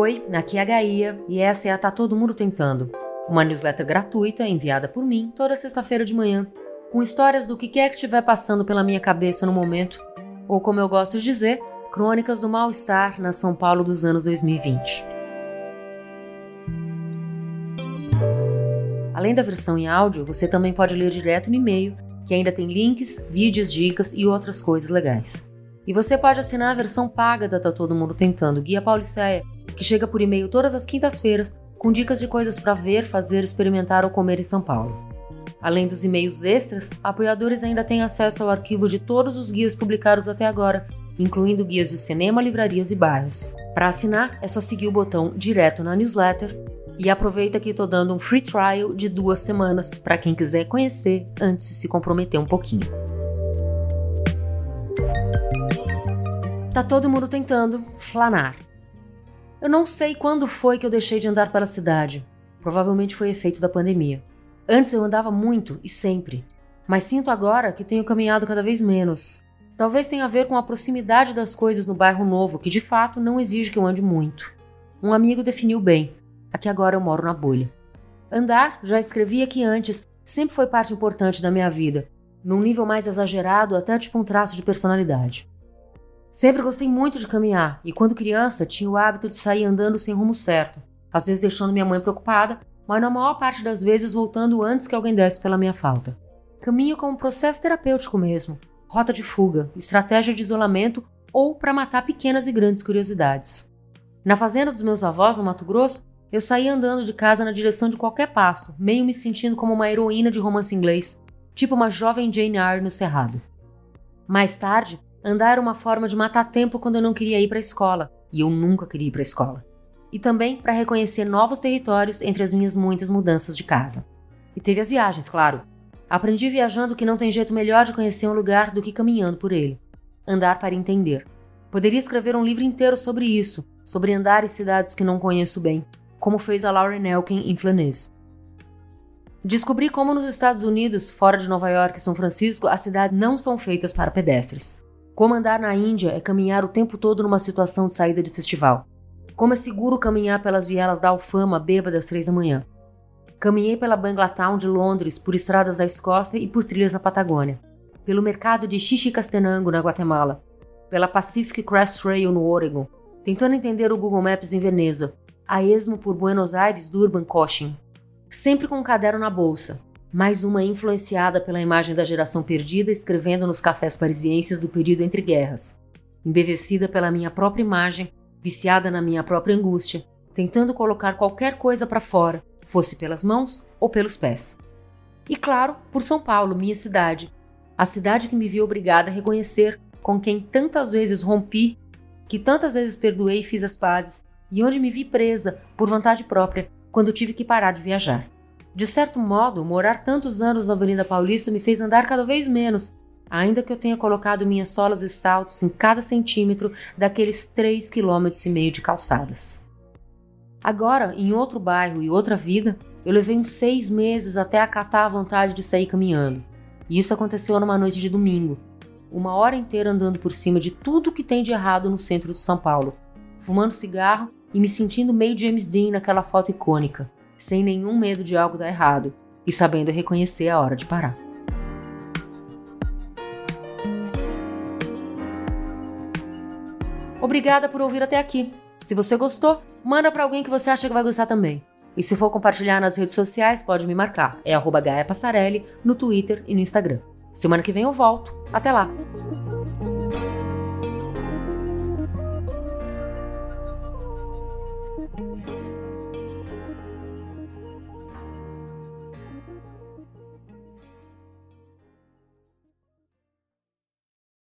Oi, aqui é a Gaia e essa é a Tá Todo Mundo Tentando, uma newsletter gratuita enviada por mim toda sexta-feira de manhã, com histórias do que quer que estiver passando pela minha cabeça no momento, ou como eu gosto de dizer, crônicas do mal-estar na São Paulo dos anos 2020. Além da versão em áudio, você também pode ler direto no e-mail, que ainda tem links, vídeos, dicas e outras coisas legais. E você pode assinar a versão paga da Tá Todo Mundo Tentando, Guia Pauliceia, que chega por e-mail todas as quintas-feiras com dicas de coisas para ver, fazer, experimentar ou comer em São Paulo. Além dos e-mails extras, apoiadores ainda têm acesso ao arquivo de todos os guias publicados até agora, incluindo guias de cinema, livrarias e bairros. Para assinar, é só seguir o botão direto na newsletter e aproveita que estou dando um free trial de duas semanas para quem quiser conhecer antes de se comprometer um pouquinho. Tá todo mundo tentando flanar. Eu não sei quando foi que eu deixei de andar pela cidade. Provavelmente foi efeito da pandemia. Antes eu andava muito e sempre, mas sinto agora que tenho caminhado cada vez menos. Talvez tenha a ver com a proximidade das coisas no bairro novo, que de fato não exige que eu ande muito. Um amigo definiu bem. Aqui agora eu moro na bolha. Andar, já escrevi aqui antes, sempre foi parte importante da minha vida, num nível mais exagerado até tipo um traço de personalidade. Sempre gostei muito de caminhar e, quando criança, tinha o hábito de sair andando sem rumo certo, às vezes deixando minha mãe preocupada, mas na maior parte das vezes voltando antes que alguém desse pela minha falta. Caminho como um processo terapêutico mesmo, rota de fuga, estratégia de isolamento ou para matar pequenas e grandes curiosidades. Na fazenda dos meus avós, no Mato Grosso, eu saía andando de casa na direção de qualquer passo, meio me sentindo como uma heroína de romance inglês, tipo uma jovem Jane Eyre no Cerrado. Mais tarde, Andar era uma forma de matar tempo quando eu não queria ir para a escola, e eu nunca queria ir para a escola. E também para reconhecer novos territórios entre as minhas muitas mudanças de casa. E teve as viagens, claro. Aprendi viajando que não tem jeito melhor de conhecer um lugar do que caminhando por ele. Andar para entender. Poderia escrever um livro inteiro sobre isso, sobre andar em cidades que não conheço bem, como fez a Lauren Elkin em Flanês. Descobri como nos Estados Unidos, fora de Nova York e São Francisco, as cidades não são feitas para pedestres. Como andar na Índia é caminhar o tempo todo numa situação de saída de festival. Como é seguro caminhar pelas vielas da Alfama bêbada às três da manhã. Caminhei pela Banglatown de Londres, por estradas da Escócia e por trilhas na Patagônia. Pelo mercado de Xixicastenango, na Guatemala. Pela Pacific Crest Trail, no Oregon. Tentando entender o Google Maps em Veneza. A esmo por Buenos Aires, Durban, Cochin. Sempre com um caderno na bolsa, mais uma influenciada pela imagem da geração perdida escrevendo nos cafés parisienses do período entre guerras. Embevecida pela minha própria imagem, viciada na minha própria angústia, tentando colocar qualquer coisa para fora, fosse pelas mãos ou pelos pés. E claro, por São Paulo, minha cidade. A cidade que me viu obrigada a reconhecer com quem tantas vezes rompi, que tantas vezes perdoei e fiz as pazes, e onde me vi presa, por vontade própria, quando tive que parar de viajar. De certo modo, morar tantos anos na Avenida Paulista me fez andar cada vez menos, ainda que eu tenha colocado minhas solas e saltos em cada centímetro daqueles três quilômetros e meio de calçadas. Agora, em outro bairro e outra vida, eu levei uns seis meses até acatar a vontade de sair caminhando. E isso aconteceu numa noite de domingo. Uma hora inteira andando por cima de tudo que tem de errado no centro de São Paulo, fumando cigarro e me sentindo meio James Dean naquela foto icônica sem nenhum medo de algo dar errado e sabendo reconhecer a hora de parar. Obrigada por ouvir até aqui. Se você gostou, manda para alguém que você acha que vai gostar também. E se for compartilhar nas redes sociais, pode me marcar. É arroba Gaia Passarelli no Twitter e no Instagram. Semana que vem eu volto. Até lá!